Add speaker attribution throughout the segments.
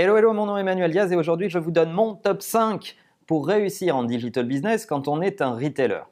Speaker 1: Hello, hello, mon nom est Emmanuel Diaz et aujourd'hui je vous donne mon top 5 pour réussir en digital business quand on est un retailer.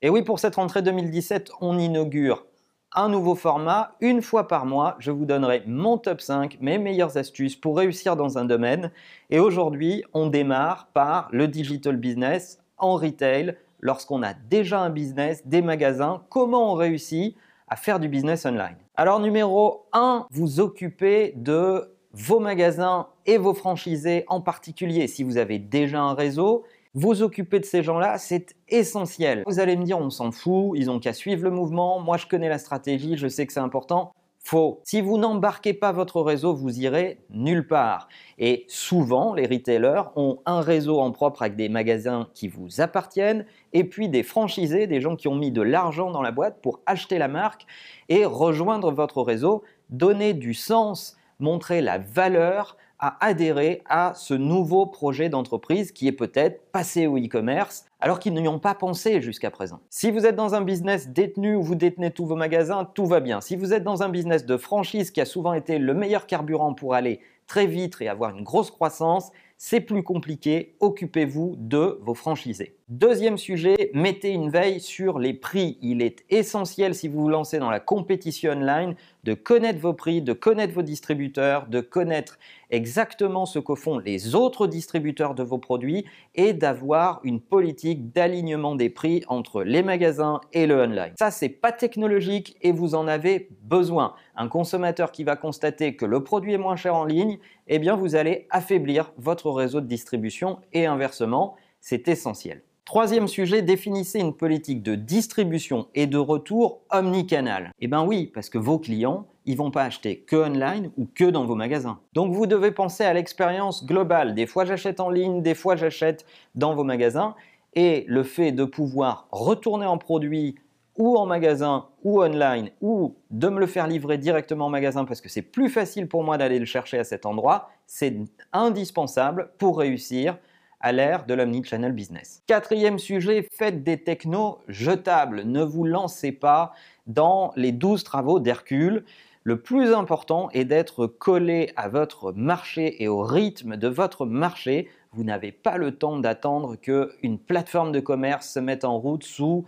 Speaker 1: Et oui, pour cette rentrée 2017, on inaugure un nouveau format. Une fois par mois, je vous donnerai mon top 5, mes meilleures astuces pour réussir dans un domaine. Et aujourd'hui, on démarre par le digital business en retail. Lorsqu'on a déjà un business, des magasins, comment on réussit à faire du business online Alors numéro 1, vous occupez de vos magasins et vos franchisés en particulier si vous avez déjà un réseau vous occuper de ces gens-là, c'est essentiel. Vous allez me dire, on s'en fout, ils ont qu'à suivre le mouvement, moi je connais la stratégie, je sais que c'est important. Faux. Si vous n'embarquez pas votre réseau, vous irez nulle part. Et souvent, les retailers ont un réseau en propre avec des magasins qui vous appartiennent et puis des franchisés, des gens qui ont mis de l'argent dans la boîte pour acheter la marque et rejoindre votre réseau, donner du sens, montrer la valeur à adhérer à ce nouveau projet d'entreprise qui est peut-être passé au e-commerce alors qu'ils n'y ont pas pensé jusqu'à présent. Si vous êtes dans un business détenu où vous détenez tous vos magasins, tout va bien. Si vous êtes dans un business de franchise qui a souvent été le meilleur carburant pour aller très vite et avoir une grosse croissance, c'est plus compliqué, occupez-vous de vos franchisés. Deuxième sujet, mettez une veille sur les prix. Il est essentiel si vous vous lancez dans la compétition online de connaître vos prix, de connaître vos distributeurs, de connaître exactement ce que font les autres distributeurs de vos produits et d'avoir une politique d'alignement des prix entre les magasins et le online. Ça, c'est pas technologique et vous en avez besoin. Un consommateur qui va constater que le produit est moins cher en ligne, eh bien, vous allez affaiblir votre réseau de distribution et inversement, c'est essentiel. Troisième sujet, définissez une politique de distribution et de retour omnicanal. Eh bien oui, parce que vos clients, ils vont pas acheter que online ou que dans vos magasins. Donc vous devez penser à l'expérience globale. Des fois j'achète en ligne, des fois j'achète dans vos magasins. Et le fait de pouvoir retourner en produit ou en magasin ou online ou de me le faire livrer directement en magasin parce que c'est plus facile pour moi d'aller le chercher à cet endroit, c'est indispensable pour réussir à l'ère de l'omnichannel business. Quatrième sujet, faites des technos jetables. Ne vous lancez pas dans les 12 travaux d'Hercule. Le plus important est d'être collé à votre marché et au rythme de votre marché. Vous n'avez pas le temps d'attendre qu'une plateforme de commerce se mette en route sous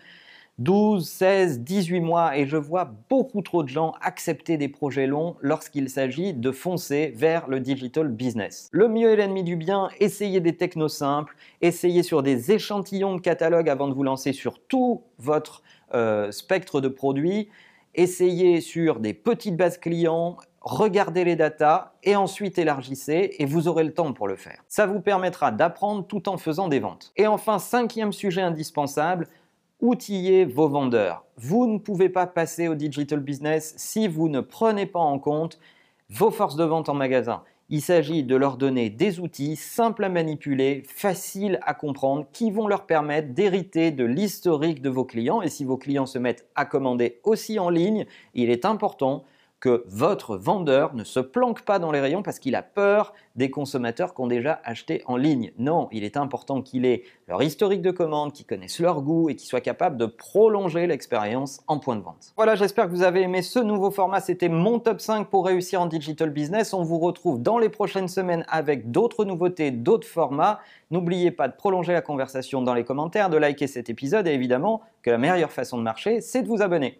Speaker 1: 12, 16, 18 mois et je vois beaucoup trop de gens accepter des projets longs lorsqu'il s'agit de foncer vers le digital business. Le mieux est l'ennemi du bien, essayez des technos simples, essayez sur des échantillons de catalogue avant de vous lancer sur tout votre euh, spectre de produits, essayez sur des petites bases clients, regardez les datas et ensuite élargissez et vous aurez le temps pour le faire. Ça vous permettra d'apprendre tout en faisant des ventes. Et enfin, cinquième sujet indispensable, outiller vos vendeurs. Vous ne pouvez pas passer au digital business si vous ne prenez pas en compte vos forces de vente en magasin. Il s'agit de leur donner des outils simples à manipuler, faciles à comprendre, qui vont leur permettre d'hériter de l'historique de vos clients. Et si vos clients se mettent à commander aussi en ligne, il est important que votre vendeur ne se planque pas dans les rayons parce qu'il a peur des consommateurs qui ont déjà acheté en ligne. Non, il est important qu'il ait leur historique de commande, qu'ils connaissent leur goût et qu'ils soient capables de prolonger l'expérience en point de vente. Voilà, j'espère que vous avez aimé ce nouveau format. C'était mon top 5 pour réussir en digital business. On vous retrouve dans les prochaines semaines avec d'autres nouveautés, d'autres formats. N'oubliez pas de prolonger la conversation dans les commentaires, de liker cet épisode et évidemment que la meilleure façon de marcher, c'est de vous abonner.